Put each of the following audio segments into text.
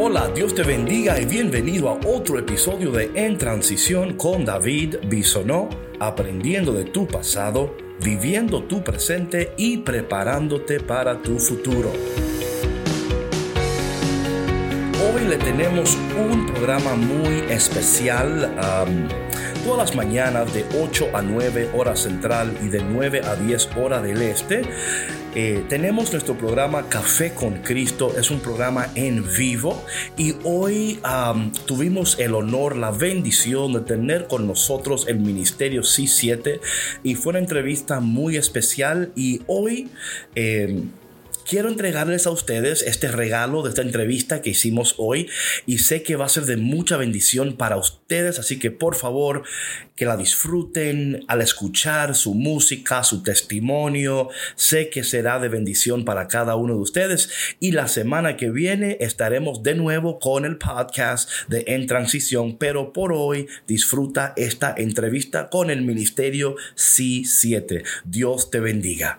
Hola, Dios te bendiga y bienvenido a otro episodio de En Transición con David Bisonó, aprendiendo de tu pasado, viviendo tu presente y preparándote para tu futuro. Hoy le tenemos un programa muy especial. todas las mañanas de 8 a 9 hora central y de 9 a 10 hora del este eh, tenemos nuestro programa Café con Cristo, es un programa en vivo y hoy tuvimos el honor, la bendición de tener con nosotros el Ministerio C7 y fue una entrevista muy especial y hoy... Em, quiero entregarles a ustedes este regalo de esta entrevista que hicimos hoy y sé que va a ser de mucha bendición para ustedes, así que por favor que la disfruten al escuchar su música, su testimonio. Sé que será de bendición para cada uno de ustedes y la semana que viene estaremos de nuevo con el podcast de En Transición, pero por hoy disfruta esta entrevista con el Ministerio C7. Dios te bendiga.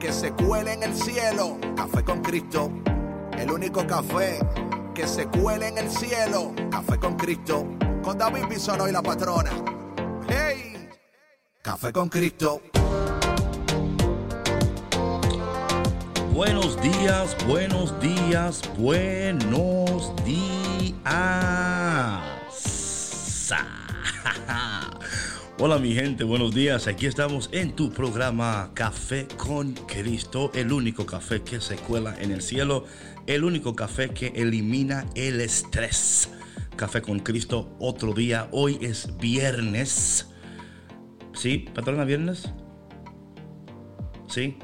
que se cuele en el cielo. Café con Cristo, el único café que se cuele en el cielo. Café con Cristo, con David Bisono y la patrona. ¡Hey! Café con Cristo. Buenos días, buenos días, buenos días. Hola mi gente, buenos días. Aquí estamos en tu programa Café con Cristo, el único café que se cuela en el cielo, el único café que elimina el estrés. Café con Cristo, otro día. Hoy es viernes. ¿Sí, patrona, viernes? ¿Sí?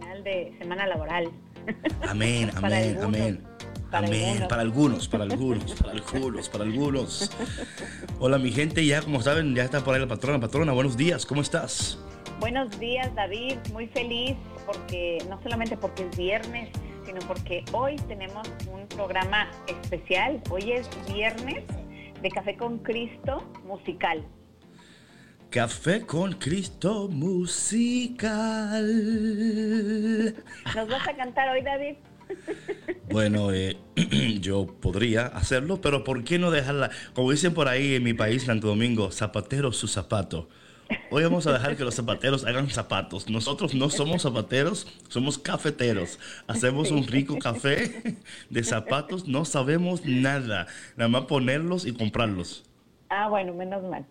Final de semana laboral. Amén, amén, amén. Amén. Para algunos, para algunos, para algunos, para algunos. Hola, mi gente. Ya, como saben, ya está por ahí la patrona. Patrona, buenos días. ¿Cómo estás? Buenos días, David. Muy feliz porque, no solamente porque es viernes, sino porque hoy tenemos un programa especial. Hoy es viernes de Café con Cristo musical. Café con Cristo musical. ¿Nos vas a cantar hoy, David? Bueno, eh, yo podría hacerlo, pero ¿por qué no dejarla? Como dicen por ahí en mi país, Santo Domingo, zapatero su zapato. Hoy vamos a dejar que los zapateros hagan zapatos. Nosotros no somos zapateros, somos cafeteros. Hacemos un rico café de zapatos, no sabemos nada. Nada más ponerlos y comprarlos. Ah, bueno, menos mal.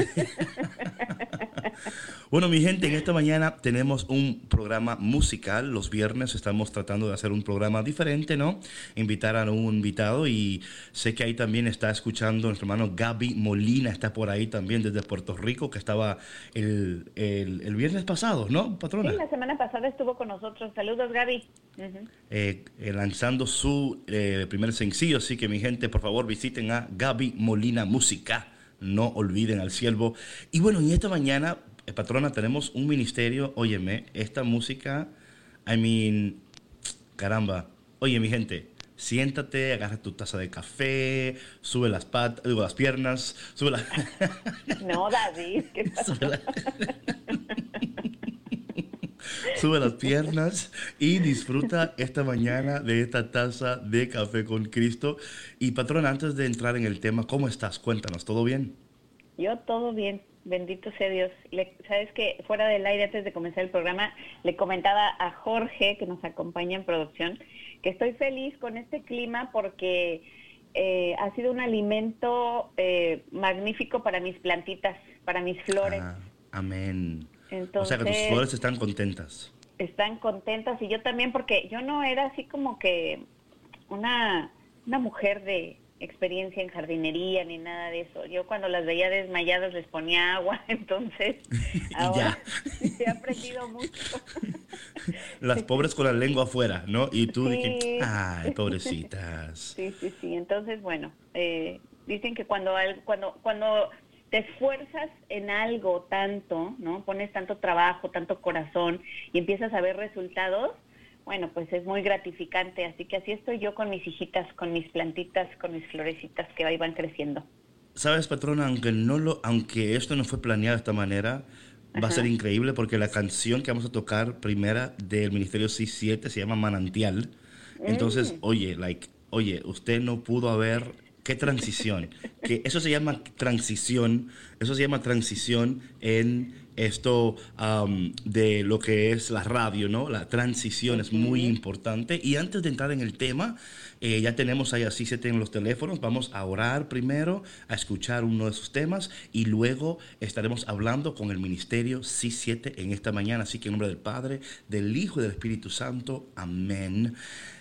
bueno, mi gente, en esta mañana tenemos un programa musical. Los viernes estamos tratando de hacer un programa diferente, ¿no? Invitar a un invitado y sé que ahí también está escuchando nuestro hermano Gaby Molina, está por ahí también desde Puerto Rico, que estaba el, el, viernes pasado, ¿no, patrona? Sí, la semana pasada estuvo con nosotros. Saludos, Gaby. Eh, eh, lanzando su eh, primer sencillo, así que mi gente, por favor, visiten a Gaby Molina Música no olviden al siervo. Y bueno, y esta mañana, eh, patrona, tenemos un ministerio, óyeme, esta música, I mean, caramba, oye mi gente, siéntate, agarra tu taza de café, sube las patas, digo, las piernas, sube las... No, David, ¿qué pasa? Sube las piernas y disfruta esta mañana de esta taza de café con Cristo. Y patrón, antes de entrar en el tema, ¿cómo estás? Cuéntanos, ¿todo bien? Yo todo bien, bendito sea Dios. Sabes que fuera del aire, antes de comenzar el programa, le comentaba a Jorge, que nos acompaña en producción, que estoy feliz con este clima porque eh, ha sido un alimento eh, magnífico para mis plantitas, para mis flores. Ah, amén o sea que tus flores están contentas. Están contentas y yo también porque yo no era así como que una, una mujer de experiencia en jardinería ni nada de eso. Yo cuando las veía desmayadas les ponía agua, entonces ahora he aprendido mucho. Las pobres con la lengua afuera, ¿no? Y tú, ay, pobrecitas. Sí, sí, sí. Entonces, bueno, eh, Dicen que cuando, cuando, cuando te esfuerzas en algo tanto, ¿no? Pones tanto trabajo, tanto corazón y empiezas a ver resultados, bueno, pues es muy gratificante. Así que así estoy yo con mis hijitas, con mis plantitas, con mis florecitas que ahí van creciendo. Sabes, patrona, aunque no lo, aunque esto no fue planeado de esta manera, va a ser increíble porque la canción que vamos a tocar primera del Ministerio C7 se llama Manantial. Entonces, mm. oye, like, oye, usted no pudo haber qué transición. que eso se llama transición. Eso se llama transición en esto de lo que es la radio, ¿no? La transición es muy importante. Y antes de entrar en el tema, eh, ya tenemos ahí así se tienen los teléfonos. Vamos a orar primero, a escuchar uno de sus temas y luego estaremos hablando con el ministerio C7 en esta mañana. Así que en nombre del Padre, del Hijo y del Espíritu Santo. Amén.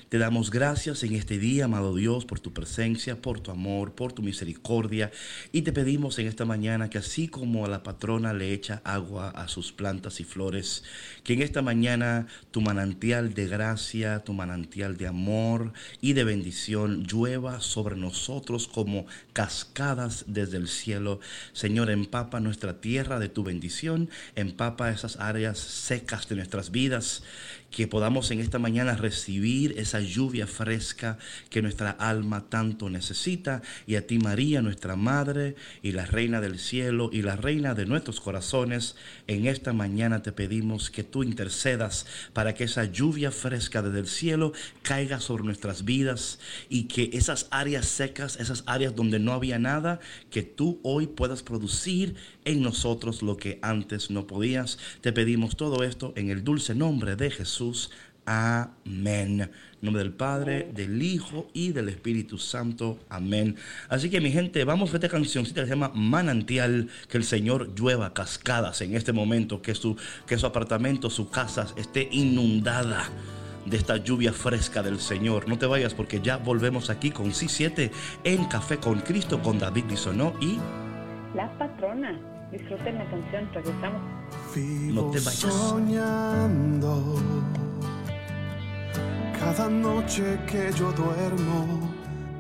Te damos gracias en este día, amado Dios, por tu presencia, por tu amor, por tu misericordia. Y te pedimos en esta mañana que así como a la patrona le echa agua a sus plantas y flores, que en esta mañana tu manantial de gracia, tu manantial de amor y de bendición llueva sobre nosotros como cascadas desde el cielo. Señor, empapa nuestra tierra de tu bendición, empapa esas áreas secas de nuestras vidas que podamos en esta mañana recibir esa lluvia fresca que nuestra alma tanto necesita. Y a ti María, nuestra Madre y la Reina del Cielo y la Reina de nuestros corazones, en esta mañana te pedimos que tú intercedas para que esa lluvia fresca desde el cielo caiga sobre nuestras vidas y que esas áreas secas, esas áreas donde no había nada, que tú hoy puedas producir en nosotros lo que antes no podías. Te pedimos todo esto en el dulce nombre de Jesús. Amén. Nombre del Padre, del Hijo y del Espíritu Santo. Amén. Así que mi gente, vamos a esta cancioncita que se llama Manantial, que el Señor llueva cascadas en este momento, que su, que su apartamento, su casa esté inundada de esta lluvia fresca del Señor. No te vayas porque ya volvemos aquí con C7 en Café con Cristo con David Bisonó y... La patrona. Disfruten la canción, regresamos. no te vayas. soñando cada noche que yo duermo,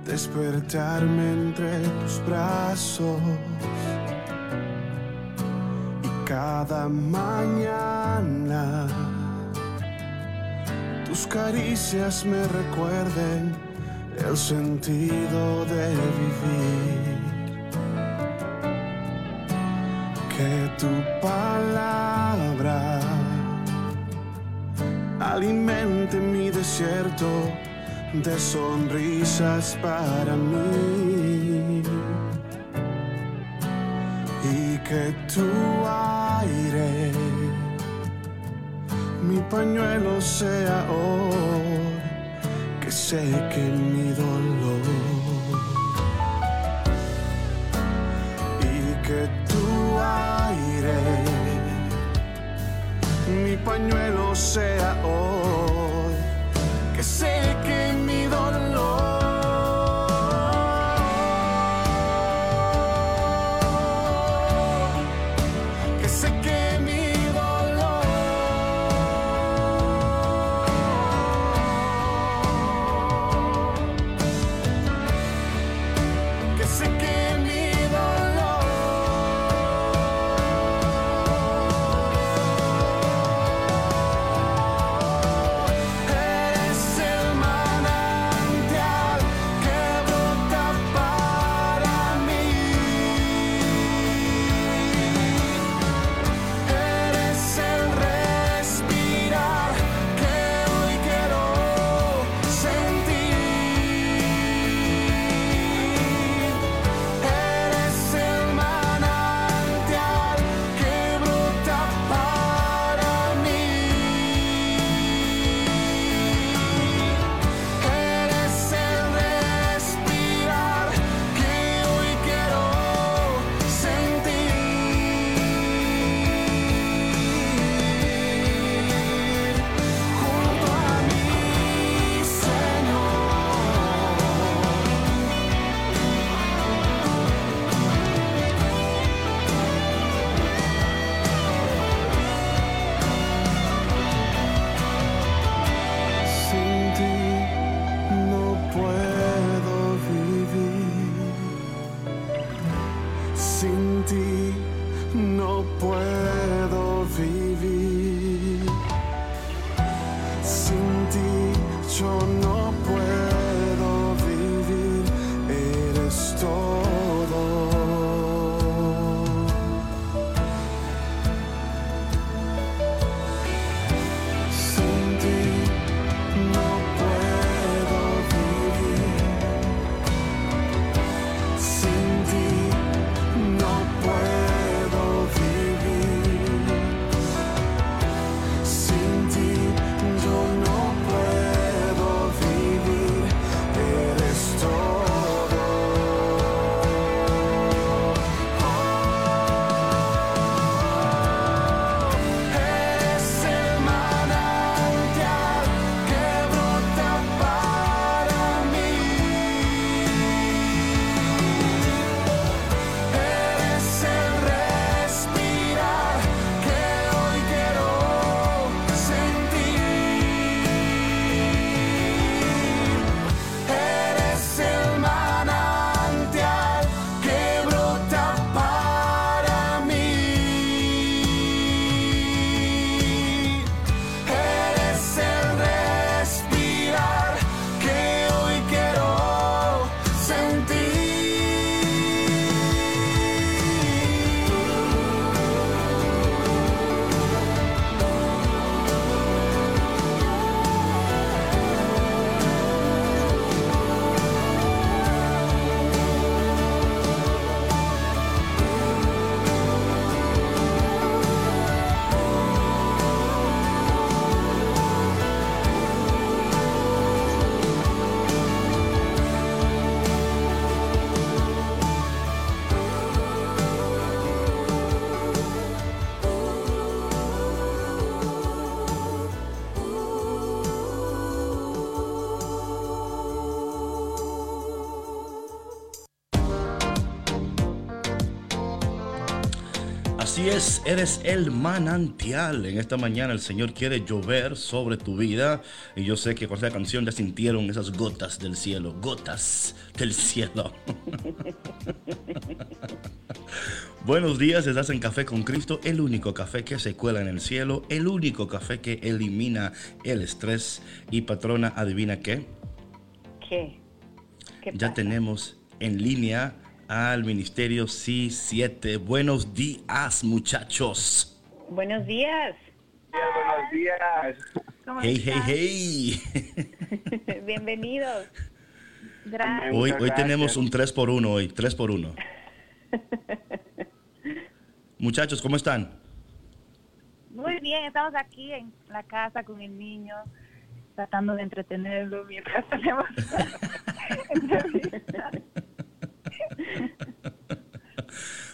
despertarme entre tus brazos. Y cada mañana tus caricias me recuerden el sentido de vivir. Que tu palabra alimente mi desierto de sonrisas para mí. Y que tu aire mi pañuelo sea hoy que seque mi dolor. Y que mi pañuelo sea hoy, que sé que mi Así es, eres el manantial. En esta mañana el Señor quiere llover sobre tu vida. Y yo sé que con esta canción ya sintieron esas gotas del cielo. Gotas del cielo. Buenos días, estás en Café con Cristo, el único café que se cuela en el cielo, el único café que elimina el estrés. Y patrona, adivina qué. ¿Qué? ¿Qué Ya tenemos en línea al Ministerio C7. Buenos días, muchachos. Buenos días. Buenos días. ¿Cómo Hey, hey, hey. Bienvenidos. Gracias. Hoy, hoy tenemos un 3 por 1 hoy, 3 por 1. Muchachos, ¿cómo están? Muy bien, estamos aquí en la casa con el niño, tratando de entretenerlo mientras tenemos entrevistas.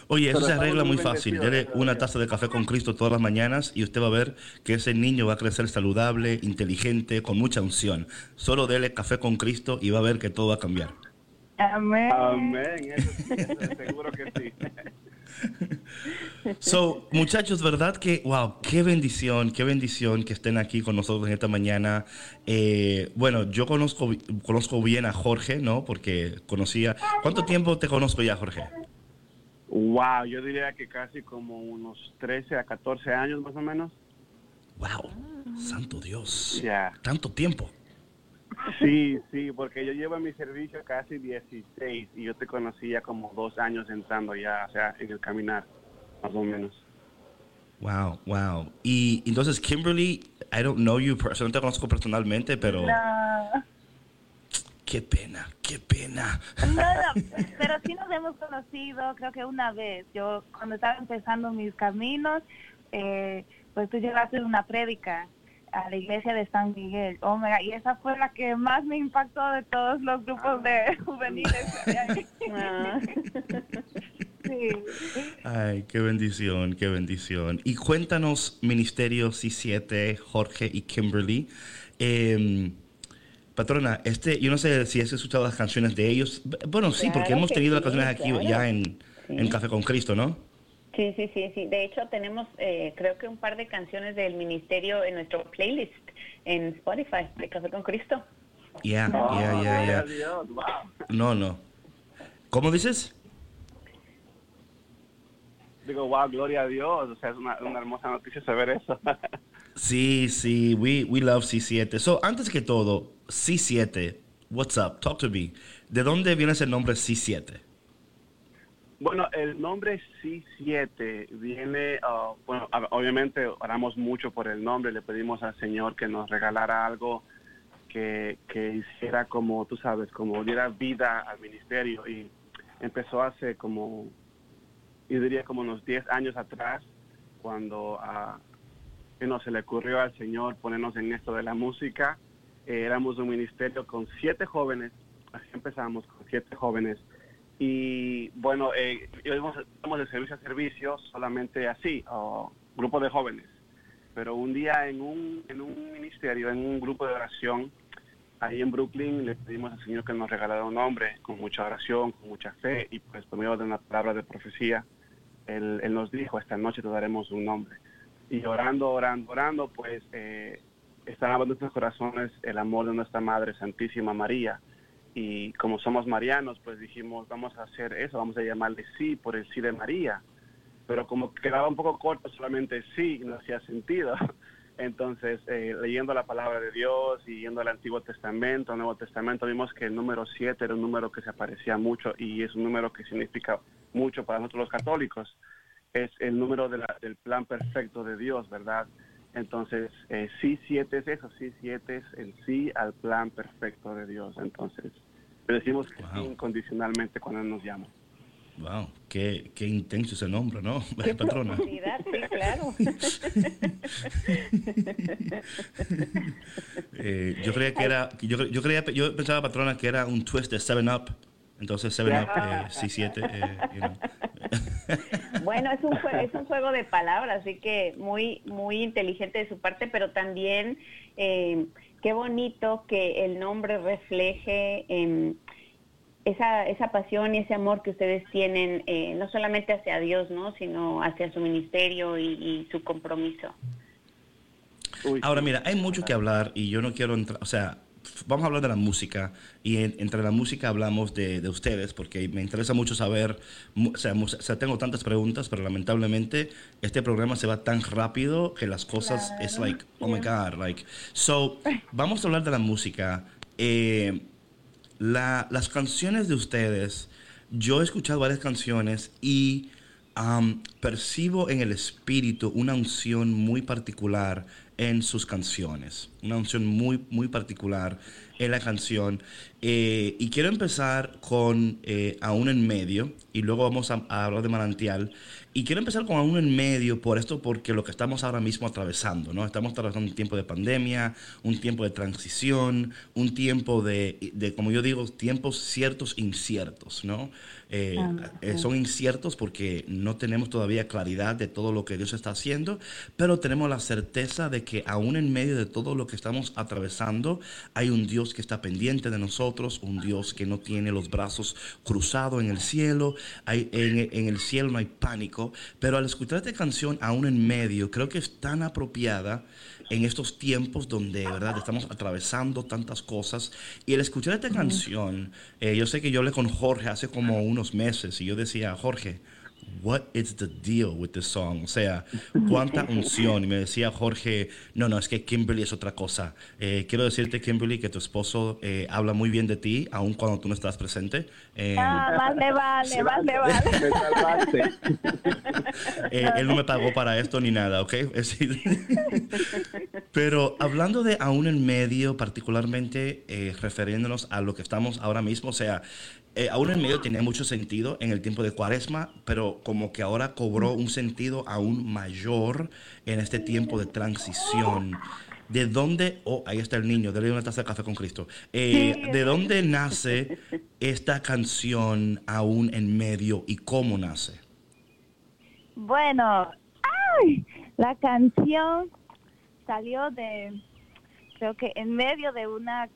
Oye, eso Pero se arregla muy fácil. Dele a una taza de café con Cristo todas las mañanas y usted va a ver que ese niño va a crecer saludable, inteligente, con mucha unción. Solo dele café con Cristo y va a ver que todo va a cambiar. Amén. Amén. Eso sí, eso seguro que sí. So, muchachos, ¿verdad que, wow, qué bendición, qué bendición que estén aquí con nosotros en esta mañana? Eh, bueno, yo conozco, conozco bien a Jorge, ¿no? Porque conocía... ¿Cuánto tiempo te conozco ya, Jorge? Wow, yo diría que casi como unos 13 a 14 años más o menos. Wow, santo Dios. Ya. Tanto tiempo. Sí, sí, porque yo llevo en mi servicio casi 16 y yo te conocía como dos años entrando ya, o sea, en el caminar, más o menos. Wow, wow. Y entonces, Kimberly, I don't know you, no te conozco personalmente, pero No, qué pena, qué pena. no, no, pero sí nos hemos conocido, creo que una vez. Yo, cuando estaba empezando mis caminos, eh, pues tú llegaste una prédica a la iglesia de San Miguel. Oh, my God, y esa fue la que más me impactó de todos los grupos de juveniles. que había ahí. Ah. Sí. Ay, qué bendición, qué bendición. Y cuéntanos, Ministerio C7, Jorge y Kimberly. eh, patrona, este, yo no sé si has escuchado las canciones de ellos. Bueno, sí, porque hemos tenido las canciones aquí claro. ya en, Sí. en Café con Cristo, ¿no? Sí, sí, sí, sí. De hecho, tenemos eh, creo que un par de canciones del ministerio en nuestro playlist en Spotify de Café con Cristo. Ya, Oh, ya, ya, ya. gracias a Dios, wow. No, no. ¿Cómo dices? digo, wow, gloria a Dios. O sea, es una, una hermosa noticia saber eso. Sí, sí, we, we love C7. So, antes que todo, C7, what's up? Talk to me. ¿De dónde viene ese nombre C7? Bueno, el nombre C7 viene, uh, bueno, obviamente oramos mucho por el nombre, le pedimos al Señor que nos regalara algo que, que hiciera como, tú sabes, como diera vida al ministerio y empezó hace como, yo diría como unos 10 años atrás, cuando a no, se le ocurrió al Señor ponernos en esto de la música. Éramos un ministerio con siete jóvenes, así empezamos con siete jóvenes. Y bueno, eh, íbamos íbamos de servicio a servicio solamente así, o grupo de jóvenes. Pero un día en un, en un ministerio, en un grupo de oración, ahí en Brooklyn, le pedimos al Señor que nos regalara un nombre con mucha oración, con mucha fe, y pues por medio de una palabra de profecía, Él, él nos dijo, esta noche te daremos un nombre. Y orando, orando, orando, pues eh, estaba en nuestros corazones el amor de nuestra Madre Santísima María. Y como somos marianos, pues dijimos, vamos a hacer eso, vamos a llamarle sí por el sí de María. Pero como quedaba un poco corto solamente sí, no hacía sentido. Entonces, eh, leyendo la palabra de Dios y yendo al Antiguo Testamento, Nuevo Testamento, vimos que el número 7 era un número que se aparecía mucho y es un número que significa mucho para nosotros los católicos. Es el número del plan perfecto de Dios, ¿verdad? Entonces, eh, sí 7 es eso, sí 7 es el sí al plan perfecto de Dios. Entonces, le decimos que sí Wow. incondicionalmente cuando Él nos llama. Wow, qué, qué intenso ese nombre, ¿no? Qué Patrona. sí, claro. Eh, yo creía que era, yo, yo creía, yo pensaba, patrona, que era un twist de 7-Up. Entonces 7-Up, eh, C7, eh, you know. Bueno, es un, jue- es un juego de palabras, así que muy, muy inteligente de su parte, pero también eh, qué bonito que el nombre refleje em, esa, esa pasión y ese amor que ustedes tienen, eh, no solamente hacia Dios, ¿no? sino hacia su ministerio y, y su compromiso. Uy, Ahora, mira, hay mucho que hablar y yo no quiero entrar, o sea, vamos a hablar de la música y en- entre la música hablamos de, de ustedes porque me interesa mucho saber, o sea, mu- o sea, tengo tantas preguntas, pero lamentablemente este programa se va tan rápido que las cosas es like, oh my God, like, so, vamos a hablar de la música. Eh, la- las canciones de ustedes, yo he escuchado varias canciones y am, percibo en el espíritu una unción muy particular en sus canciones, una unción muy, muy particular en la canción. Eh, y quiero empezar con eh, Aún en Medio, y luego vamos a, a hablar de Manantial. Y quiero empezar con Aún en Medio por esto, porque lo que estamos ahora mismo atravesando, ¿no? Estamos atravesando un tiempo de pandemia, un tiempo de transición, un tiempo de, de como yo digo, tiempos ciertos inciertos, ¿no? Eh, eh, son inciertos porque no tenemos todavía claridad de todo lo que Dios está haciendo, pero tenemos la certeza de que aún en medio de todo lo que estamos atravesando, hay un Dios que está pendiente de nosotros, un Dios que no tiene los brazos cruzados en el cielo, hay, en, en el cielo no hay pánico, pero al escuchar esta canción aún en medio, creo que es tan apropiada en estos tiempos donde, ¿verdad?, estamos atravesando tantas cosas. Y al escuchar esta canción, eh, yo sé que yo hablé con Jorge hace como unos meses y yo decía, Jorge, what is the deal with this song? O sea, cuánta unción. Y me decía Jorge, no, no, es que Kimberly es otra cosa. Eh, quiero decirte, Kimberly, que tu esposo eh, habla muy bien de ti, aun cuando tú no estás presente. Eh, Ah, más le vale, más le vale. Eh, él no me pagó para esto ni nada, ¿ok? Pero hablando de aún en medio, particularmente eh, refiriéndonos a lo que estamos ahora mismo, o sea, eh, aún en medio tenía mucho sentido en el tiempo de cuaresma, pero como que ahora cobró un sentido aún mayor en este tiempo de transición. ¿De dónde, oh, ahí está el niño, dale una taza de café con Cristo. Eh, ¿De dónde nace esta canción aún en medio y cómo nace? Bueno, ¡ay! la canción salió de, creo que en medio de una,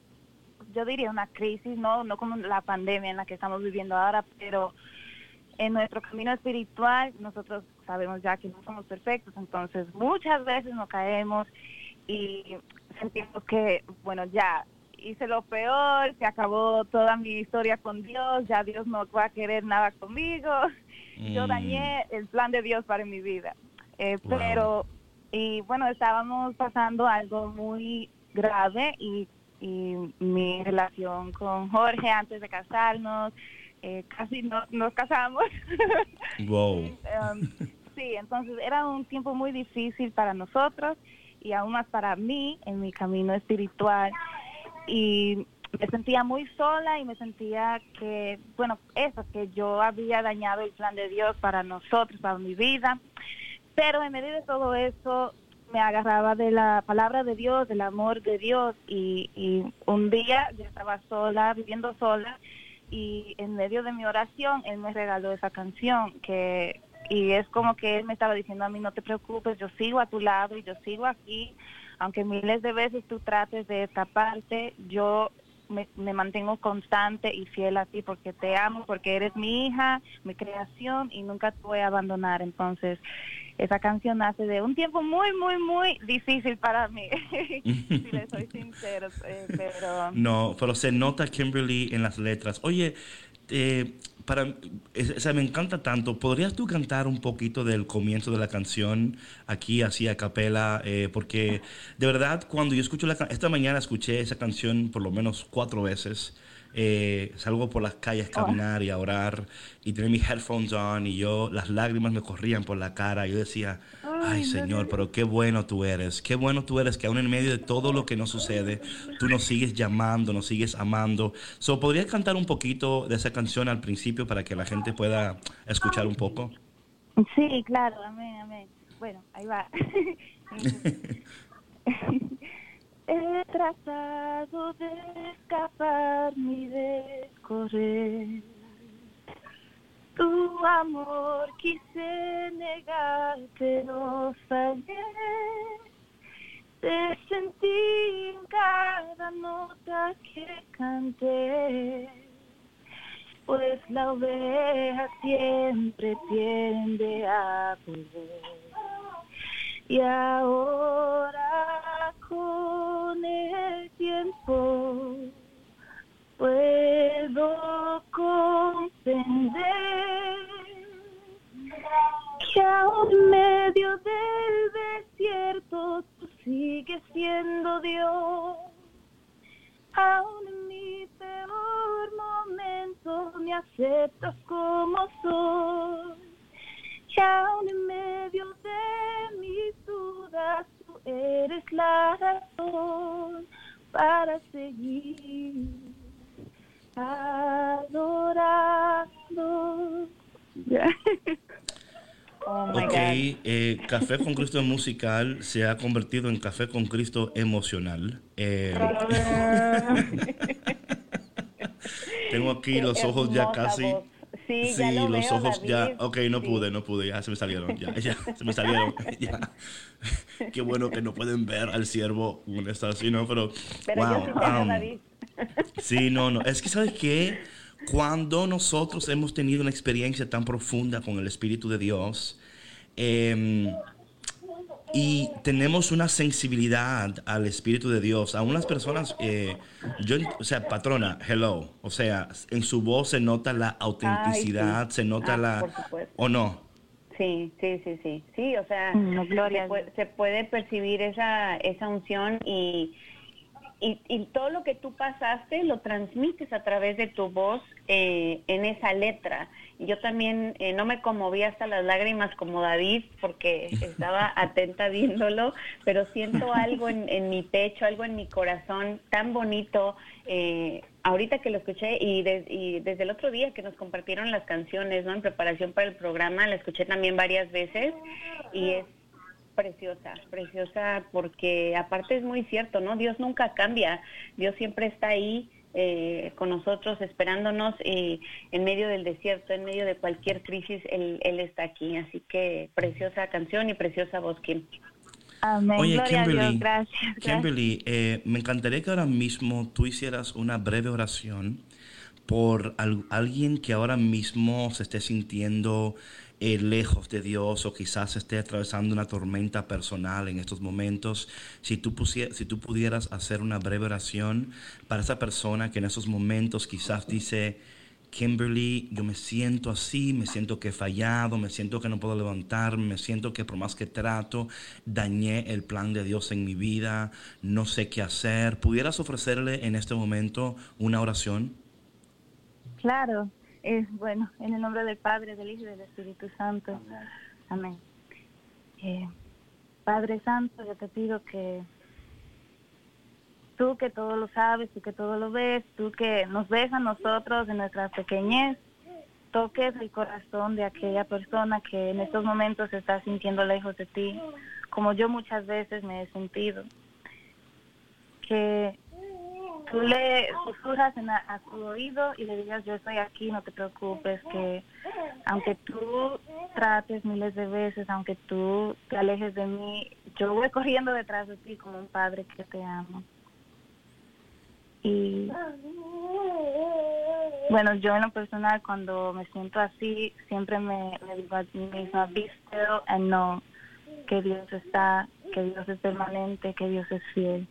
yo diría una crisis, no, no como la pandemia en la que estamos viviendo ahora, pero en nuestro camino espiritual nosotros sabemos ya que no somos perfectos, entonces muchas veces nos caemos y sentimos que, bueno, ya hice lo peor, se acabó toda mi historia con Dios, ya Dios no va a querer nada conmigo, yo Mm. dañé el plan de Dios para mi vida. Eh, Wow. Pero, y bueno, estábamos pasando algo muy grave y, y mi relación con Jorge antes de casarnos, eh, casi no, nos casamos. Wow. Um, sí, entonces era un tiempo muy difícil para nosotros y aún más para mí en mi camino espiritual. Y me sentía muy sola y me sentía que, bueno, eso, que yo había dañado el plan de Dios para nosotros, para mi vida. Pero en medio de todo eso me agarraba de la palabra de Dios, del amor de Dios y, y un día yo estaba sola, viviendo sola y en medio de mi oración él me regaló esa canción que y es como que él me estaba diciendo a mí no te preocupes yo sigo a tu lado y yo sigo aquí. Aunque miles de veces tú trates de escaparte yo me, me mantengo constante y fiel a ti porque te amo porque eres mi hija mi creación y nunca te voy a abandonar entonces esa canción nace de un tiempo muy muy muy difícil para mí si le soy sincero eh, pero No, pero se nota Kimberly en las letras. Oye, eh, para, o sea, me encanta tanto. ¿Podrías tú cantar un poquito del comienzo de la canción aquí, así a capela? Eh, porque de verdad, cuando yo escucho la esta mañana escuché esa canción por lo menos cuatro veces. Eh, salgo por las calles a caminar y a orar y tener mis headphones on y yo, las lágrimas me corrían por la cara. Yo decía, ay Señor, pero qué bueno tú eres, qué bueno tú eres que aún en medio de todo lo que nos sucede, tú nos sigues llamando, nos sigues amando. So, ¿Podrías cantar un poquito de esa canción al principio para que la gente pueda escuchar un poco? Sí, claro, amén, amén. Bueno, ahí va. He tratado de escaparme y de correr. Tu amor quise negar, pero fallé. Te sentí en cada nota que canté pues la oveja siempre tiende a volver. Y ahora con el tiempo puedo comprender que aún medio del desierto tú sigues siendo Dios. Aún en mi peor momento me aceptas como soy. Aún en medio de mis dudas tú eres la razón para seguir adorando. Oh my Ok, eh, Café con Cristo musical se ha convertido en Café con Cristo emocional. Eh, tengo aquí los ojos ya casi. voz. Sí, ya lo los veo, ojos ya. Ok, no Sí. pude, no pude, ya se me salieron, ya, ya, se me salieron. Ya. Qué bueno que no pueden ver al siervo con esta así, ¿no? Pero, Pero wow. yo sí um, David. Sí, no, no. Es que, ¿sabes qué? Cuando nosotros hemos tenido una experiencia tan profunda con el Espíritu de Dios em, y tenemos una sensibilidad al Espíritu de Dios, a unas personas, eh, yo, o sea, patrona, hello, o sea, en su voz se nota la autenticidad, se nota Ah, la... por supuesto. ¿O no? Sí, sí, sí, sí. Sí, o sea, No, gloria se, puede, se puede percibir esa, esa unción y, y, y todo lo que tú pasaste lo transmites a través de tu voz eh, en esa letra. Y yo también eh, no me conmoví hasta las lágrimas como David porque estaba atenta viéndolo, pero siento algo en, en mi pecho, algo en mi corazón tan bonito. eh, ahorita que lo escuché y, de- y desde el otro día que nos compartieron las canciones, ¿no? En preparación para el programa, la escuché también varias veces y es preciosa, preciosa porque aparte es muy cierto, ¿no? Dios nunca cambia, Dios siempre está ahí eh, con nosotros esperándonos y en medio del desierto, en medio de cualquier crisis, Él, él está aquí. Así que preciosa canción y preciosa voz, Kim. Amén. Oye, Gloria a Kimberly, Dios. Gracias. gracias. Kimberly, eh, me encantaría que ahora mismo tú hicieras una breve oración por al- alguien que ahora mismo se esté sintiendo eh, lejos de Dios o quizás esté atravesando una tormenta personal en estos momentos, si tú, si tú pudieras hacer una breve oración para esa persona que en esos momentos quizás dice, Kimberly, yo me siento así, me siento que he fallado, me siento que no puedo levantarme, me siento que por más que trato, dañé el plan de Dios en mi vida, no sé qué hacer. ¿Pudieras ofrecerle en este momento una oración? Claro, es bueno, en el nombre del Padre, del Hijo y del Espíritu Santo. Amén. Eh, Padre Santo, yo te pido que tú que todo lo sabes, tú que todo lo ves, tú que nos ves a nosotros en nuestra pequeñez, toques el corazón de aquella persona que en estos momentos se está sintiendo lejos de ti, como yo muchas veces me he sentido. Que tú le susurras en a, su oído y le digas yo estoy aquí, no te preocupes, que aunque tú trates miles de veces, aunque tú te alejes de mí, yo voy corriendo detrás de ti como un padre que te ama. Y bueno, yo en lo personal cuando me siento así, siempre me, me digo a mí misma, be still and know que Dios está, que Dios es permanente, que Dios es fiel.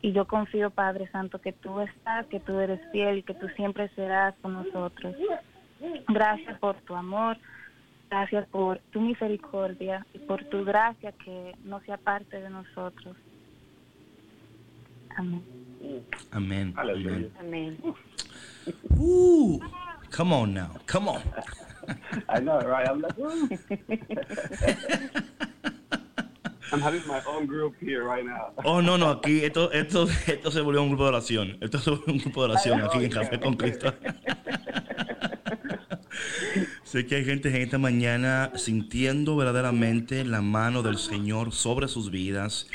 Y yo confío, Padre Santo, que tú estás, que tú eres fiel, que tú siempre serás con nosotros. Gracias por tu amor, gracias por tu misericordia y por tu gracia que no sea parte de nosotros. Amén. Amén. Amén. Amén. Ooh, come on now, come on. I know, right? I'm like, "Woo." I'm having my own group here right now. Oh, no, no, aquí esto, esto, esto se volvió un grupo de oración. Esto se volvió un grupo de oración aquí en Café con Cristo. Sé que hay gente en esta mañana sintiendo verdaderamente la mano del Señor sobre sus vidas,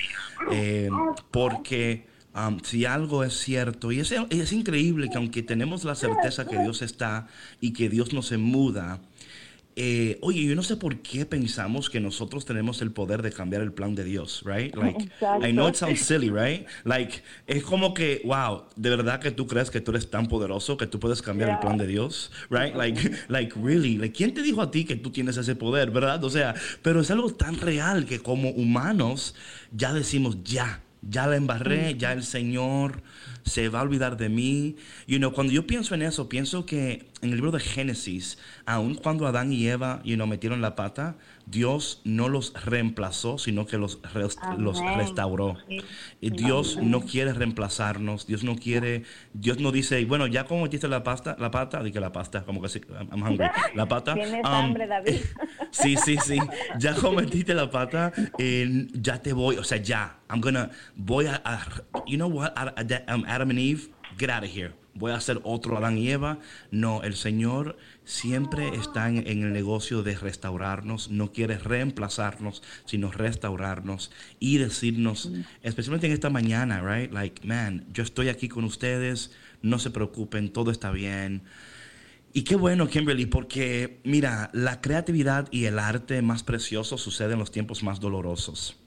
eh, porque um, si algo es cierto, y es, es increíble que aunque tenemos la certeza que Dios está y que Dios no se muda, eh, oye, yo no sé por qué pensamos que nosotros tenemos el poder de cambiar el plan de Dios, right? Like, I know it sounds silly, right? Like, es como que, wow, de verdad que tú crees que tú eres tan poderoso que tú puedes cambiar el plan de Dios, right? Like, like, really, like, ¿quién te dijo a ti que tú tienes ese poder, verdad? O sea, pero es algo tan real que como humanos ya decimos, ya, ya la embarré, ya el Señor se va a olvidar de mí. You know, cuando yo pienso en eso, pienso que en el libro de Génesis, aun cuando Adán y Eva, you know, metieron la pata, Dios no los reemplazó, sino que los, res- los Amén. restauró. Y Dios no quiere reemplazarnos, Dios no quiere, Dios no dice, bueno, ya como metiste la pasta, la pata, que la pasta, como que sí, I'm hungry, la pata. Tienes um, hambre, David. Sí, sí, sí. Ya como metiste la pata, eh, ya te voy, o sea, ya. I'm gonna, voy a, a- you know what, um, Adam and Eve, get out of here. Voy a hacer otro Adán y Eva. No, el Señor siempre está en, el negocio de restaurarnos, no quiere reemplazarnos, sino restaurarnos y decirnos, especialmente en esta mañana, right? Like, man, yo estoy aquí con ustedes, no se preocupen, todo está bien. Y qué bueno, Kimberly, porque mira, la creatividad y el arte más precioso sucede en los tiempos más dolorosos.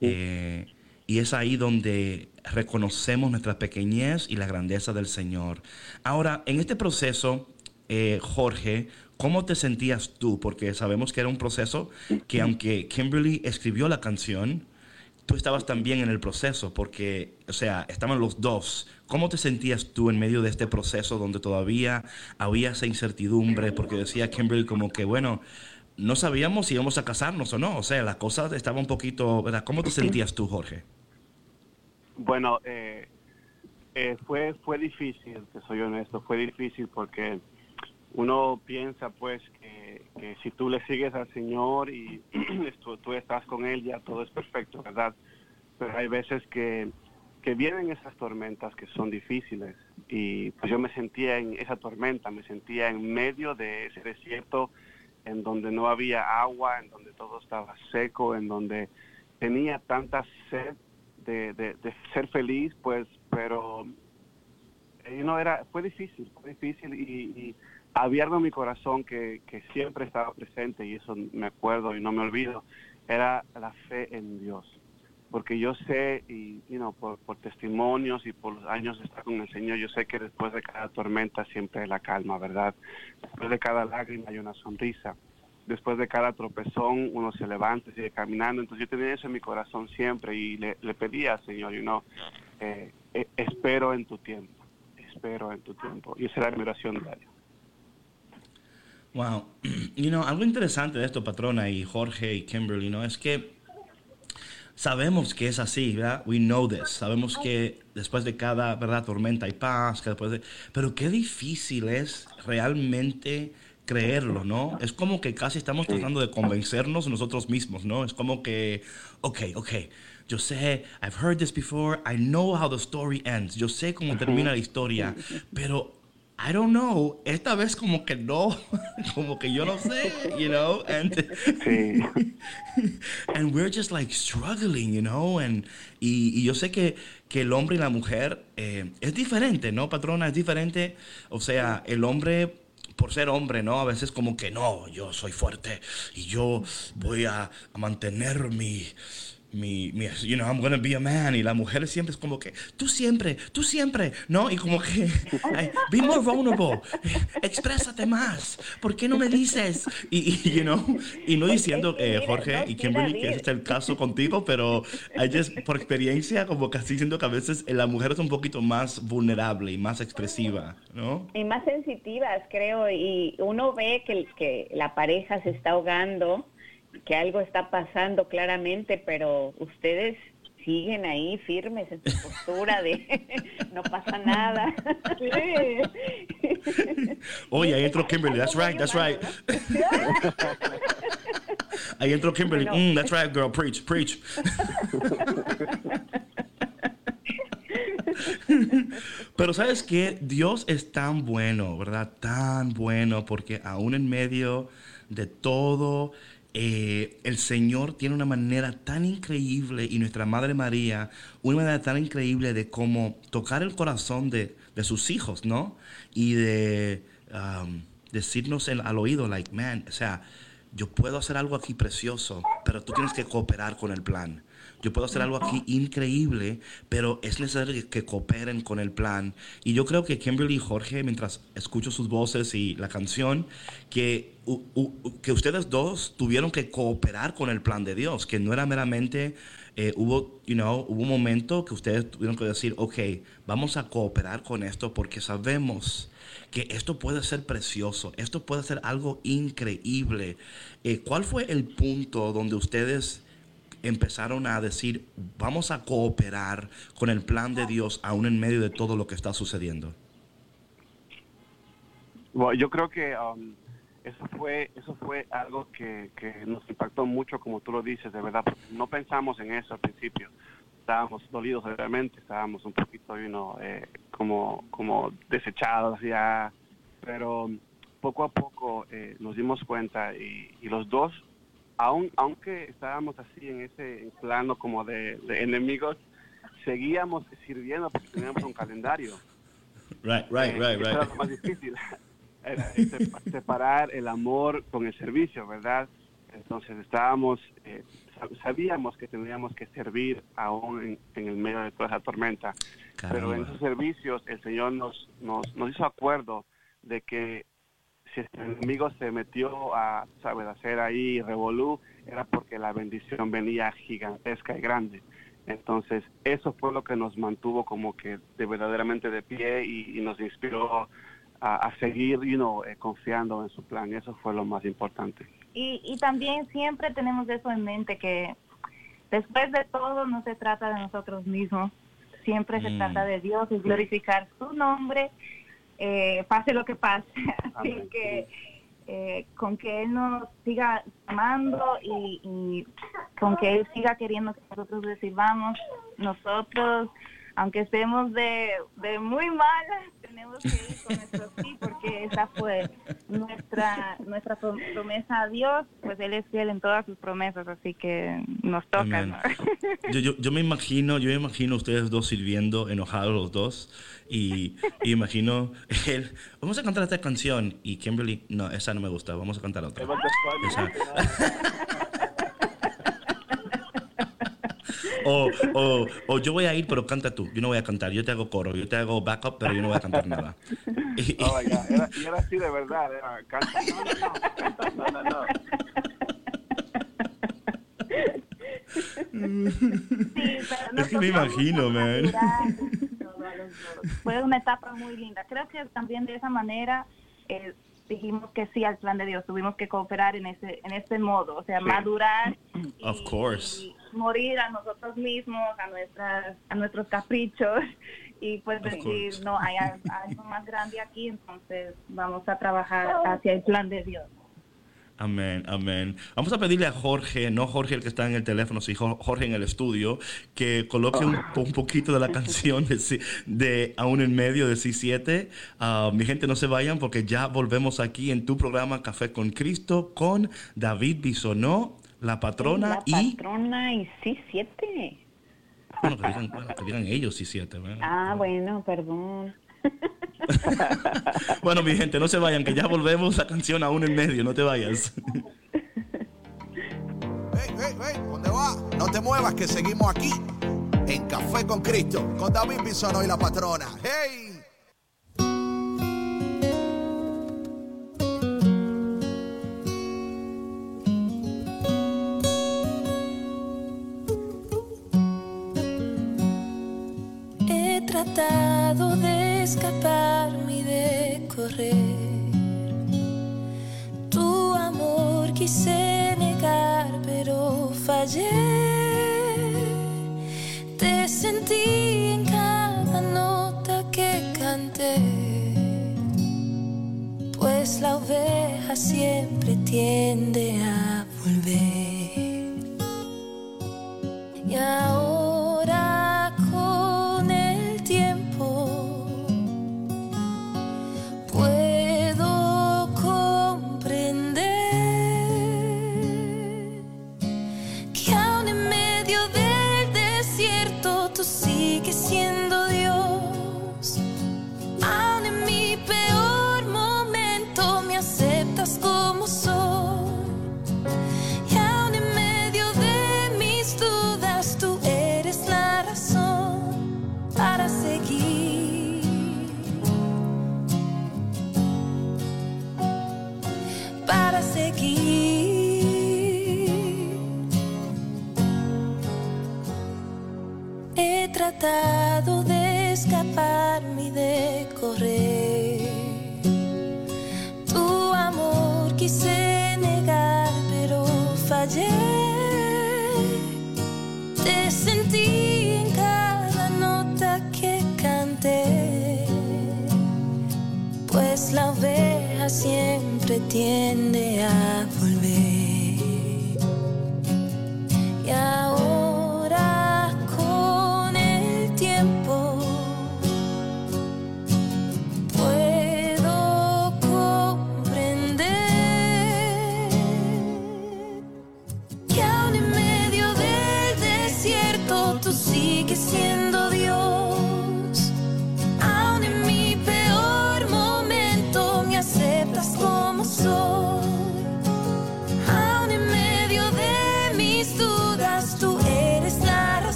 Eh, y es ahí donde reconocemos nuestra pequeñez y la grandeza del Señor. Ahora, en este proceso, eh, Jorge, ¿cómo te sentías tú? Porque sabemos que era un proceso que aunque Kimberly escribió la canción, tú estabas también en el proceso, porque, o sea, estaban los dos. ¿Cómo te sentías tú en medio de este proceso donde todavía había esa incertidumbre? Porque decía Kimberly como que, bueno, no sabíamos si íbamos a casarnos o no. O sea, la cosa estaba un poquito, ¿verdad? ¿Cómo te sentías tú, Jorge? Bueno, eh, eh, fue fue difícil, te soy honesto, fue difícil porque uno piensa pues que, que si tú le sigues al Señor y tú, estás con Él ya todo es perfecto, ¿verdad? Pero hay veces que, que vienen esas tormentas que son difíciles y pues yo me sentía en esa tormenta, me sentía en medio de ese desierto en donde no había agua, en donde todo estaba seco, en donde tenía tanta sed de, de, de ser feliz, pues, pero eh, no era, fue difícil, fue difícil y, y en mi corazón que, siempre estaba presente y eso me acuerdo y no me olvido, era la fe en Dios. Porque yo sé, y you por, testimonios y por los años de estar con el Señor, yo sé que después de cada tormenta siempre hay la calma, ¿verdad? Después de cada lágrima hay una sonrisa. después de cada tropezón uno se levanta, sigue caminando. Entonces yo tenía eso en mi corazón siempre y le, pedía, Señor, you know, eh, eh, espero en tu tiempo, espero en tu tiempo. Y esa era mi oración diaria. Wow. You know, algo interesante de esto, patrona y Jorge y Kimberly, ¿no? Es que sabemos que es así, ¿verdad? We know this. Sabemos que después de cada, ¿verdad? Tormenta hay paz, que después de... Pero qué difícil es realmente creerlo, ¿no? Es como que casi estamos tratando de convencernos nosotros mismos, ¿no? Es como que, ok, ok, yo sé, I've heard this before, I know how the story ends, yo sé cómo termina la historia, pero I don't know, esta vez como que no, como que yo no sé, you know, and, and we're just like struggling, you know, and, y, y yo sé que, que el hombre y la mujer eh, es diferente, ¿no, patrona? Es diferente, o sea, el hombre por ser hombre, ¿no? A veces como que no, yo soy fuerte y yo voy a, a mantener mi, mi, mi, you know, I'm gonna be a man. Y la mujer siempre es como que, tú siempre, tú siempre, ¿no? Y como que, be more vulnerable, exprésate más, ¿por qué no me dices? Y, y, you know, y no diciendo, eh, Jorge y Kimberly, que ese es el caso contigo, pero I just, por experiencia, como que así siento que a veces la mujer es un poquito más vulnerable y más expresiva, ¿no? Y más sensitivas, creo, y uno ve que, que la pareja se está ahogando que algo está pasando claramente, pero ustedes siguen ahí firmes en su postura de no pasa nada. Oye, ahí entró Kimberly, that's right, that's right. Ahí entró Kimberly, mm, that's right, girl, preach, preach. Pero sabes que Dios es tan bueno, ¿verdad? Tan bueno, porque aún en medio de todo eh, el Señor tiene una manera tan increíble y nuestra Madre María una manera tan increíble de cómo tocar el corazón de, de sus hijos, ¿no? Y de um, decirnos al oído, like, man, o sea, yo puedo hacer algo aquí precioso, pero tú tienes que cooperar con el plan. Yo puedo hacer algo aquí increíble, pero es necesario que cooperen con el plan. Y yo creo que Kimberly y Jorge, mientras escucho sus voces y la canción, que, que ustedes dos tuvieron que cooperar con el plan de Dios, que no era meramente, eh, hubo, you know, hubo un momento que ustedes tuvieron que decir, ok, vamos a cooperar con esto porque sabemos que esto puede ser precioso, esto puede ser algo increíble. Eh, ¿Cuál fue el punto donde ustedes empezaron a decir, vamos a cooperar con el plan de Dios aún en medio de todo lo que está sucediendo? Bueno, yo creo que um, eso fue eso fue algo que, que, nos impactó mucho, como tú lo dices, de verdad. No pensamos en eso al principio. Estábamos dolidos, obviamente, estábamos un poquito, you know, eh, como, como desechados ya. Pero poco a poco eh, nos dimos cuenta y, y los dos aun, aunque estábamos así en ese plano como de, de enemigos, seguíamos sirviendo porque teníamos un calendario. Right, right, Eh, right, eso Era right. lo más difícil. Era se- separar el amor con el servicio, ¿verdad? Entonces estábamos, eh, sab- sabíamos que tendríamos que servir aún en, en el medio de toda esa tormenta. Pero en Caramba. esos servicios el Señor nos, nos, nos hizo acuerdo de que si el enemigo se metió a, sabes, hacer ahí revolú, era porque la bendición venía gigantesca y grande. Entonces, eso fue lo que nos mantuvo como que de verdaderamente de pie y, y nos inspiró a, a seguir, you know, eh, confiando en su plan. Eso fue lo más importante. Y, y también siempre tenemos eso en mente, que después de todo no se trata de nosotros mismos, siempre se Mm. trata de Dios y glorificar su nombre, eh, pase lo que pase. Así que eh, con que Él nos siga amando y, y con que Él siga queriendo que nosotros le sirvamos, nosotros, aunque estemos de, de muy malas, tenemos que ir con nuestro sí, porque esa fue nuestra nuestra prom- promesa a Dios, pues Él es fiel en todas sus promesas, así que nos toca. ¿no? Yo, yo, yo me imagino, yo me imagino ustedes dos sirviendo, enojados los dos, y, y imagino él, vamos a cantar esta canción, y Kimberly, no, esa no me gusta, vamos a cantar otra. Esa. O, o, o yo voy a ir, pero canta tú. Yo no voy a cantar. Yo te hago coro. Yo te hago backup, pero yo no voy a cantar nada. Oh, my God. Era, y era así de verdad. Era, canta, no, no, no, canta, no, no, no. Sí, pero Es que me imagino, man. Fue una etapa muy linda. Creo que también de esa manera eh, dijimos que sí al plan de Dios. Tuvimos que cooperar en ese en este modo, o sea, madurar y, Of course. y morir a nosotros mismos, a nuestras a nuestros caprichos y pues Of decir, course. no, hay al- algo más grande aquí, entonces vamos a trabajar hacia el plan de Dios. Amén, amén. Vamos a pedirle a Jorge, no Jorge el que está en el teléfono, sino Jorge en el estudio, que coloque un, un poquito de la canción de, de Aún en Medio de C7. Ah, mi gente, no se vayan porque ya volvemos aquí en tu programa Café con Cristo con David Bisonó, la patrona La y... patrona y sí, siete. Bueno, que digan, bueno, que digan ellos C7. ¿verdad? Ah, bueno, perdón. Bueno, mi gente, no se vayan, que ya volvemos la canción Aún en Medio, no te vayas. Hey, hey, hey, ¿dónde va? No te muevas que seguimos aquí en Café con Cristo con David Bisono y la patrona. Hey. He tratado de de correr. Tu amor quise negar, pero fallé. Te sentí en cada nota que canté. Pues la oveja siempre tiende a volver. Y ahora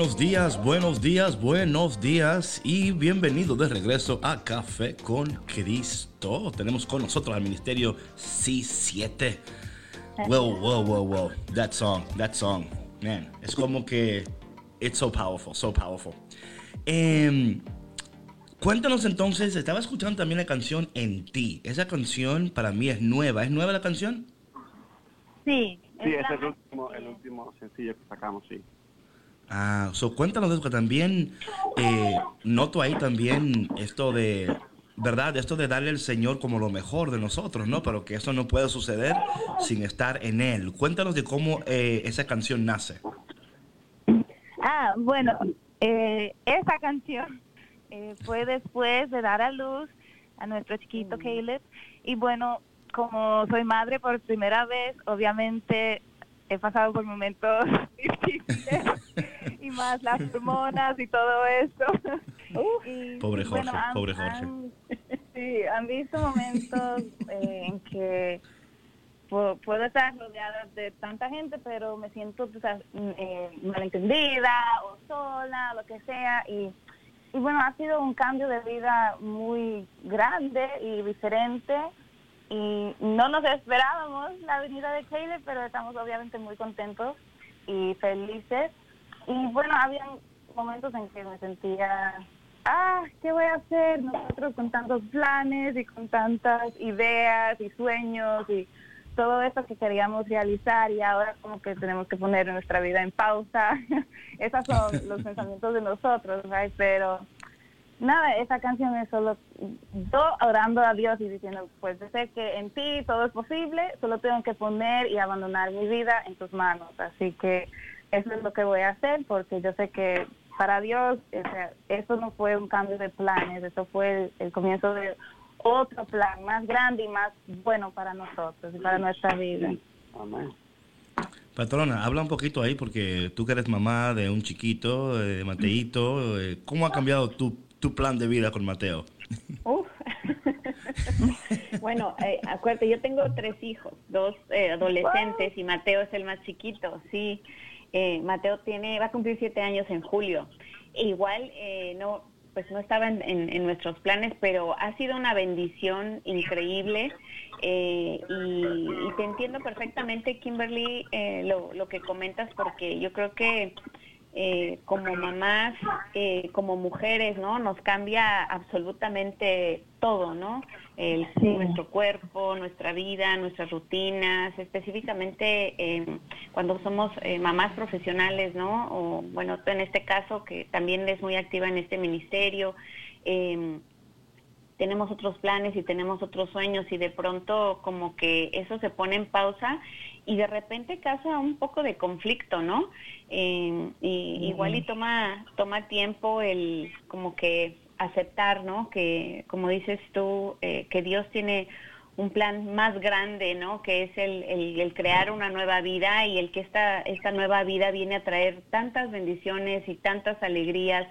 Buenos días, buenos días, buenos días y bienvenido de regreso a Café con Cristo. Tenemos con nosotros al ministerio C7. Wow, wow, wow, wow. That song, that song. Man, es como que it's so powerful, so powerful. Em, cuéntanos entonces, estaba escuchando también la canción En ti. Esa canción para mí es nueva. ¿Es nueva la canción? Sí, Sí, es es el último, el último sencillo que sacamos, sí. Ah, so cuéntanos eso, que también eh, noto ahí también esto de, ¿verdad? Esto de darle al Señor como lo mejor de nosotros, ¿no? Pero que eso no puede suceder sin estar en Él. Cuéntanos de cómo eh, esa canción nace. Ah, bueno, eh, esa canción eh, fue después de dar a luz a nuestro chiquito Caleb. Y bueno, como soy madre por primera vez, obviamente he pasado por momentos difíciles y más las hormonas y todo eso. Y, Pobre Jorge, bueno, han- pobre Jorge. han- sí, han visto momentos eh, en que pu- puedo estar rodeada de tanta gente, pero me siento mm, eh, malentendida o sola, lo que sea. Y, y bueno, ha sido un cambio de vida muy grande y diferente. Y no nos esperábamos la venida de Caleb, pero estamos obviamente muy contentos y felices. Y bueno, había momentos en que me sentía, ah, ¿qué voy a hacer? Nosotros con tantos planes y con tantas ideas y sueños y todo eso que queríamos realizar y ahora como que tenemos que poner nuestra vida en pausa. Esos son los pensamientos de nosotros, right? Pero nada, esa canción es solo yo orando a Dios y diciendo, pues yo sé que en ti todo es posible, solo tengo que poner y abandonar mi vida en tus manos. Así que eso es lo que voy a hacer porque yo sé que para Dios o sea, eso no fue un cambio de planes, eso fue el, el comienzo de otro plan más grande y más bueno para nosotros y para nuestra vida. Amén. Patrona, habla un poquito ahí porque tú que eres mamá de un chiquito, de Mateito, eh, ¿cómo ha cambiado tu, tu plan de vida con Mateo? Bueno, eh, acuérdate, yo tengo tres hijos, dos eh, adolescentes y Mateo es el más chiquito, sí. Eh, Mateo tiene, va a cumplir siete años en julio. Igual, eh, no, pues no estaba en, en- nuestros planes, pero ha sido una bendición increíble eh, y, y te entiendo perfectamente, Kimberly, eh, lo que comentas, porque yo creo que eh, como mamás, eh, como mujeres, ¿no? Nos cambia absolutamente todo, ¿no? El, Nuestro cuerpo, nuestra vida, nuestras rutinas, específicamente eh, cuando somos eh, mamás profesionales, ¿no? O bueno, en este caso que también es muy activa en este ministerio. eh, tenemos otros planes y tenemos otros sueños y de pronto como que eso se pone en pausa y de repente causa un poco de conflicto, ¿no? Eh, y igual y toma toma tiempo el como que aceptar, ¿no? Que como dices tú eh, que Dios tiene un plan más grande, ¿no? Que es el, el- el crear una nueva vida y el que esta, esta nueva vida viene a traer tantas bendiciones y tantas alegrías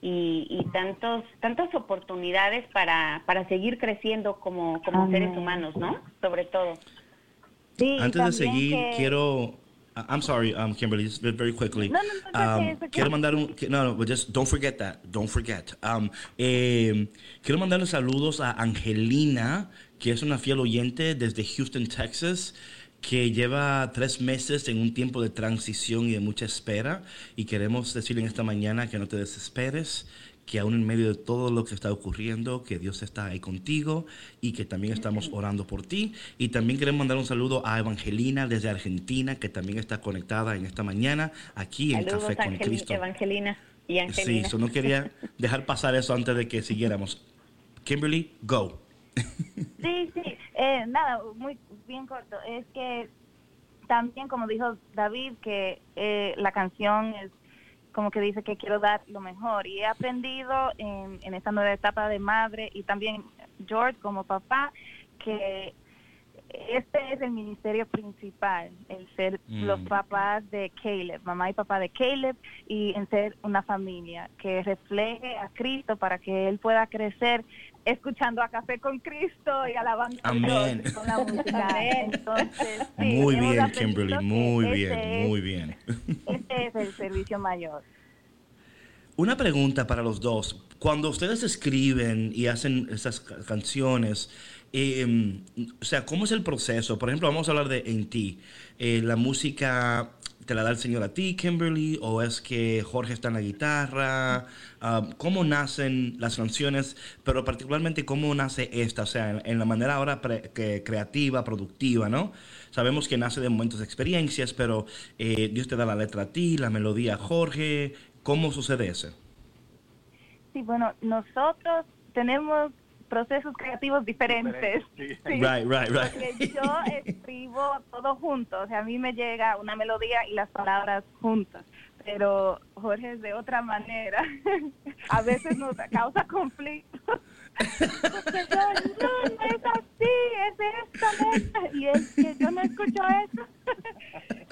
y, y tantos, tantas oportunidades para, para seguir creciendo como, como Amén. seres humanos, ¿no? Sobre todo. Sí, Antes de seguir, que- quiero. I- I'm sorry, um, Kimberly, just very quickly. No, no, no, okay, Um, it's okay. Quiero mandar un. No, no, but just don't forget that. Don't forget. Um, eh, quiero mandarle saludos a Angelina, que es una fiel oyente desde Houston, Texas, que lleva tres meses en un tiempo de transición y de mucha espera. Y queremos decirle en esta mañana que no te desesperes, que aún en medio de todo lo que está ocurriendo, que Dios está ahí contigo y que también estamos orando por ti. Y también queremos mandar un saludo a Evangelina desde Argentina, que también está conectada en esta mañana aquí en Saludos, Café con Angeli- Cristo. Evangelina y Sí, Angelina. so no quería dejar pasar eso antes de que siguiéramos. Kimberly, go. Sí, sí, eh, nada, muy bien corto. Es que también, como dijo David, que eh, la canción es como que dice que quiero dar lo mejor. Y he aprendido en, en esta nueva etapa de madre y también George como papá que este es el ministerio principal, el ser Mm. los papás de Caleb, mamá y papá de Caleb, y en ser una familia que refleje a Cristo para que él pueda crecer escuchando a Café con Cristo y alabando a Amén. Dios con la música. Entonces, sí, muy bien, Kimberly, muy este bien, muy bien. Este es el servicio mayor. Una pregunta para los dos. Cuando ustedes escriben y hacen esas ca- canciones, eh, o sea, ¿cómo es el proceso? Por ejemplo, vamos a hablar de En ti. Eh, ¿La música te la da el Señor a ti, Kimberly? ¿O es que Jorge está en la guitarra? Ah, ¿Cómo nacen las canciones? Pero particularmente, ¿cómo nace esta? O sea, en, en la manera ahora pre- que- creativa, productiva, ¿no? Sabemos que nace de momentos de experiencias, pero eh, Dios te da la letra a ti, la melodía a Jorge. ¿Cómo sucede eso? Sí, bueno, nosotros tenemos procesos creativos diferentes. Sí. Sí. Right, right, right. Porque yo escribo todo junto, o sea, a mí me llega una melodía y las palabras juntas, pero Jorge es de otra manera. A veces nos causa conflicto. Porque yo, no, no es así, es esta letra, y es que yo no escucho eso.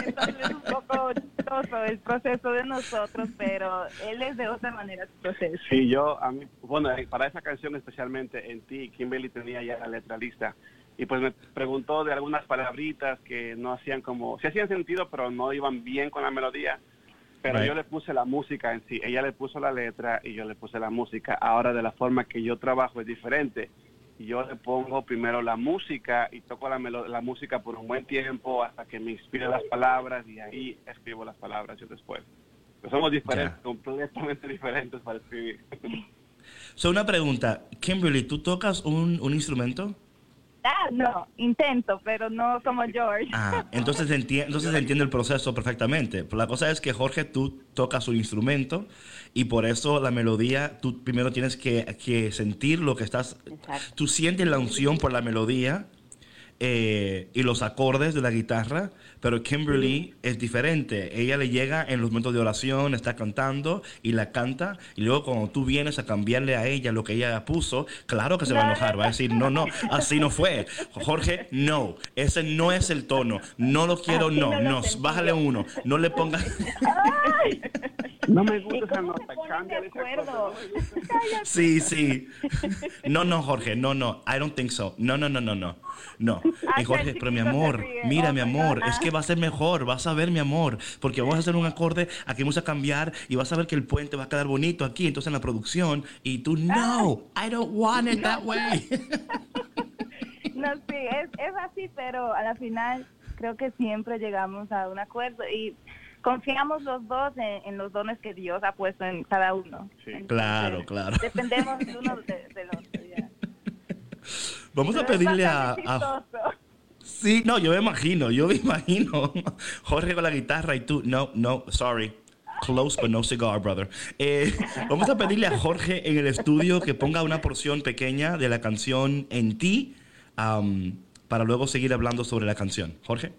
Entonces es un poco chistoso el proceso de nosotros, pero él es de otra manera su proceso. Sí, yo, a mí, bueno, eh, para esa canción especialmente en ti, Kimberly tenía ya la letra lista. Y pues me preguntó de algunas palabritas que no hacían como, sí hacían sentido, pero no iban bien con la melodía. Pero Right. yo le puse la música en sí. Ella le puso la letra y yo le puse la música. Ahora de la forma que yo trabajo es diferente. Yo le pongo primero la música y toco la, melo- la música por un buen tiempo hasta que me inspire las palabras y ahí escribo las palabras yo después. Pues somos diferentes, completamente diferentes para escribir. So, una pregunta. Kimberly, ¿tú tocas un, un instrumento? Ah, no, intento, pero no como George. Ah, entonces, enti- entonces entiendo el proceso perfectamente. Pero la cosa es que, Jorge, tú tocas un instrumento y por eso la melodía, tú primero tienes que, que sentir lo que estás... Exacto. Tú sientes la unción por la melodía eh, y los acordes de la guitarra, pero Kimberly es diferente. Ella le llega en los momentos de oración, está cantando y la canta, y luego cuando tú vienes a cambiarle a ella lo que ella puso, claro que se va a enojar, va a decir, no, no, así no fue. Jorge, no, ese no es el tono, no lo quiero, Así no, no bájale uno, no le pongas... ¡Ay! No me ¿Y gusta esa nota, cámbiale esa acuerdo? cosa. Sí, sí. No, no, Jorge, no, no. I don't think so. No, no, no, no, no. No. Y Jorge, pero mi amor, mira, Oh mi my amor, es que va a ser mejor, vas a ver, mi amor, porque vamos a hacer un acorde, aquí vamos a cambiar y vas a ver que el puente va a quedar bonito aquí, entonces en la producción, y tú, no, I don't want it that way. No, sí, es, es así, pero a la final creo que siempre llegamos a un acuerdo y confiamos los dos en, en los dones que Dios ha puesto en cada uno. Sí. Entonces, Claro, claro. Dependemos de uno de- del otro. ya. Vamos a Pero pedirle a, bastante a- chistoso. Sí, no, yo me imagino, yo me imagino. Jorge con la guitarra y tú, no, no, sorry. Close but no cigar, brother. Eh, vamos a pedirle a Jorge en el estudio que ponga una porción pequeña de la canción En ti am, para luego seguir hablando sobre la canción. Jorge.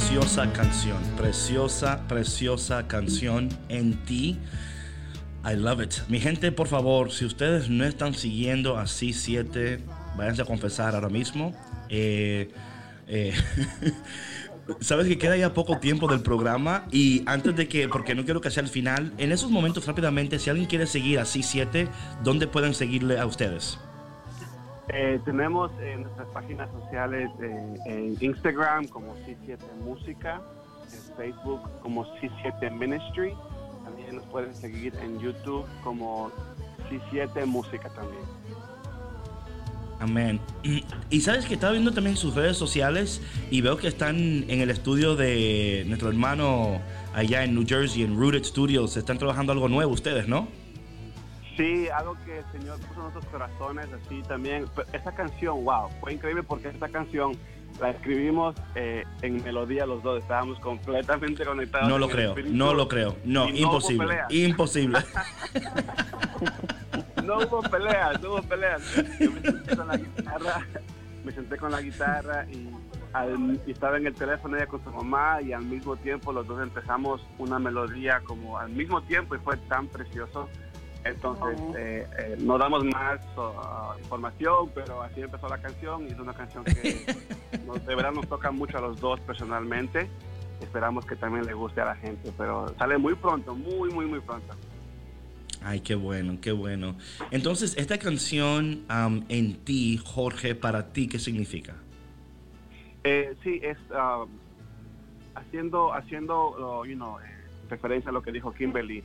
Preciosa canción, preciosa, preciosa canción en ti. I love it. Mi gente, por favor, si ustedes no están siguiendo a C7, váyanse a confesar ahora mismo. Eh, eh, Sabes que queda ya poco tiempo del programa y antes de que, porque no quiero que sea el final, en esos momentos rápidamente, si alguien quiere seguir a C7, ¿dónde pueden seguirle a ustedes? Eh, tenemos en nuestras páginas sociales eh, en Instagram como C7 Música, en Facebook como C7 Ministry. También nos pueden seguir en YouTube como C7 Música también. Amén. Y sabes que estaba viendo también sus redes sociales y veo que están en el estudio de nuestro hermano allá en New Jersey, en Rooted Studios. Están trabajando algo nuevo ustedes, ¿no? Sí, algo que el Señor puso en nuestros corazones, así también. Esta canción, wow, fue increíble porque esta canción la escribimos eh, en melodía los dos, estábamos completamente conectados. No lo creo, espíritu. no lo creo. No, no imposible. pelea. Imposible. No hubo peleas, no hubo peleas. Yo me senté con la guitarra, me senté con la guitarra y, al- y estaba en el teléfono ella con su mamá y al mismo tiempo los dos empezamos una melodía como al mismo tiempo y fue tan precioso. Entonces, eh, eh, no damos más uh, información, pero así empezó la canción y es una canción que nos- de verdad nos toca mucho a los dos personalmente. Esperamos que también le guste a la gente, pero sale muy pronto, muy, muy, muy pronto. Ay, qué bueno, qué bueno. Entonces, esta canción am, en ti, Jorge, para ti, ¿qué significa? Eh, sí, es um, haciendo, haciendo uh, you know, eh, referencia a lo que dijo Kimberly.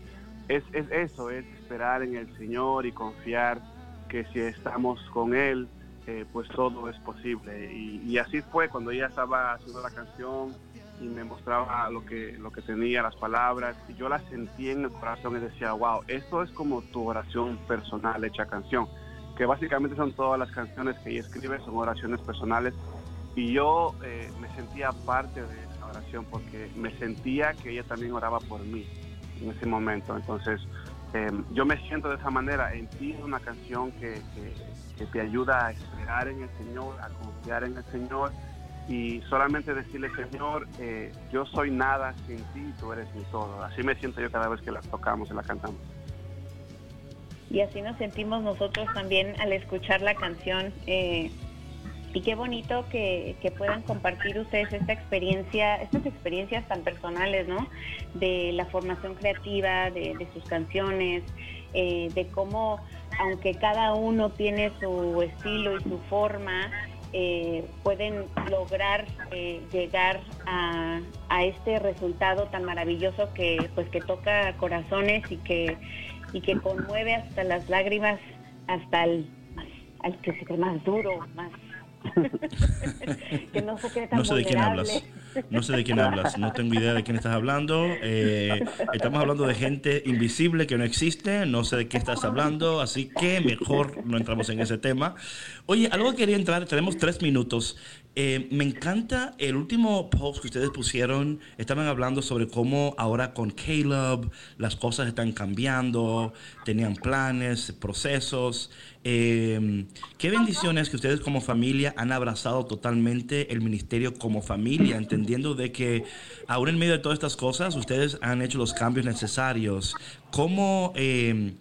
Es, es eso, es esperar en el Señor y confiar que si estamos con Él, eh, pues todo es posible. Y, y así fue cuando ella estaba haciendo la canción y me mostraba lo que, lo que tenía, las palabras, y yo las sentí en el corazón y decía, wow, esto es como tu oración personal hecha canción, que básicamente son todas las canciones que ella escribe, son oraciones personales y yo eh, me sentía parte de esa oración porque me sentía que ella también oraba por mí en ese momento. Entonces, eh, yo me siento de esa manera. En ti es una canción que, que- que te ayuda a esperar en el Señor, a confiar en el Señor y solamente decirle, Señor, eh, yo soy nada sin ti, tú eres mi todo. Así me siento yo cada vez que la tocamos y la cantamos. Y así nos sentimos nosotros también al escuchar la canción. eh, y qué bonito que, que puedan compartir ustedes esta experiencia, estas experiencias tan personales, ¿no? De la formación creativa, de, sus canciones, eh, de cómo, aunque cada uno tiene su estilo y su forma, eh, pueden lograr eh, llegar a, a este resultado tan maravilloso que, pues, que toca corazones y que y que conmueve hasta las lágrimas, hasta el, al que se cree más duro, más que no tan sé de quién hablas. No sé de quién hablas. No tengo idea de quién estás hablando. Eh, estamos hablando de gente invisible que no existe. No sé de qué estás hablando. Así que mejor no entramos en ese tema. Oye, algo que quería entrar. Tenemos tres minutos. Eh, me encanta el último post que ustedes pusieron. Estaban hablando sobre cómo ahora con Caleb las cosas están cambiando. Tenían planes, procesos. Eh, qué bendiciones que ustedes como familia han abrazado totalmente el ministerio como familia, entendiendo de que aún en medio de todas estas cosas ustedes han hecho los cambios necesarios. ¿Cómo eh,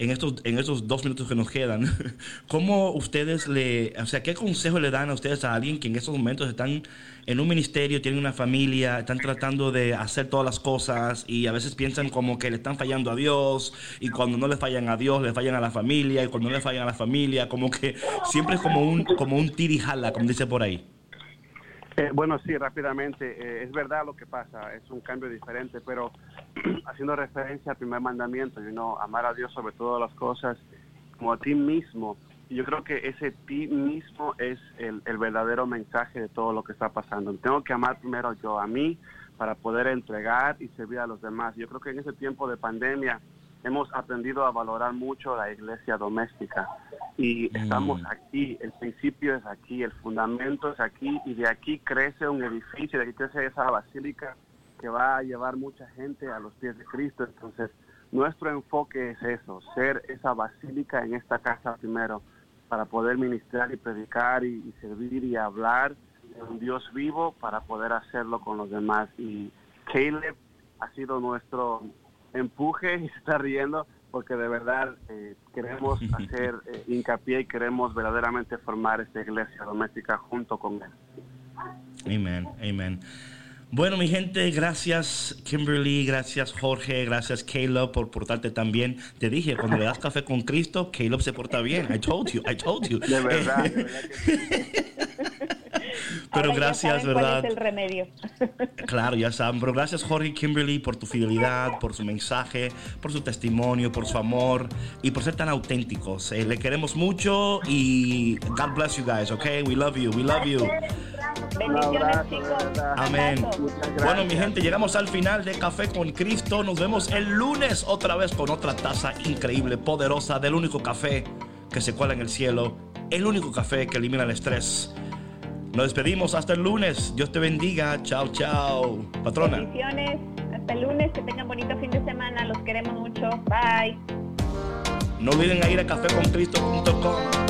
en estos, en estos dos minutos que nos quedan, cómo ustedes le, o sea, qué consejo le dan a ustedes a alguien que en estos momentos están en un ministerio, tienen una familia, están tratando de hacer todas las cosas y a veces piensan como que le están fallando a Dios y cuando no le fallan a Dios, le fallan a la familia y cuando no le fallan a la familia, como que siempre es como un, como un tirijala, como dice por ahí. Eh, bueno, sí, rápidamente. eh, es verdad lo que pasa, es un cambio diferente, pero haciendo referencia al primer mandamiento, you know, amar a Dios sobre todas las cosas, como a ti mismo. Y yo creo que ese ti mismo es el, el verdadero mensaje de todo lo que está pasando. Tengo que amar primero yo a mí para poder entregar y servir a los demás. Yo creo que en ese tiempo de pandemia hemos aprendido a valorar mucho la iglesia doméstica y estamos aquí, el principio es aquí, el fundamento es aquí y de aquí crece un edificio, de aquí crece esa basílica que va a llevar mucha gente a los pies de Cristo. Entonces, nuestro enfoque es eso, ser esa basílica en esta casa primero para poder ministrar y predicar y, y servir y hablar de un Dios vivo para poder hacerlo con los demás. Y Caleb ha sido nuestro empuje y se está riendo porque de verdad eh, queremos hacer eh, hincapié y queremos verdaderamente formar esta iglesia doméstica junto con él. Amén, amén. Bueno, mi gente, gracias Kimberly, gracias Jorge, gracias Caleb por portarte tan bien. Te dije, cuando le das café con Cristo, Caleb se porta bien. I told you, I told you. De verdad, de verdad que sí. Pero Ahora ya gracias, cuál ¿verdad? es el remedio. Claro, ya saben, pero gracias Jorge y Kimberly por tu fidelidad, por su mensaje, por su testimonio, por su amor y por ser tan auténticos. Eh, le queremos mucho y God bless you guys, okay? We love you, we love you. Bendiciones, chicos. Amén. Bueno, mi gente, llegamos al final de Café con Cristo. Nos vemos el lunes otra vez con otra taza increíble, poderosa del único café que se cuela en el cielo, el único café que elimina el estrés. Nos despedimos hasta el lunes. Dios te bendiga. Chao, chao. Patrona. Bendiciones. Hasta el lunes. Que tengan bonito fin de semana. Los queremos mucho. Bye. No olviden ir a caféconcristo.com.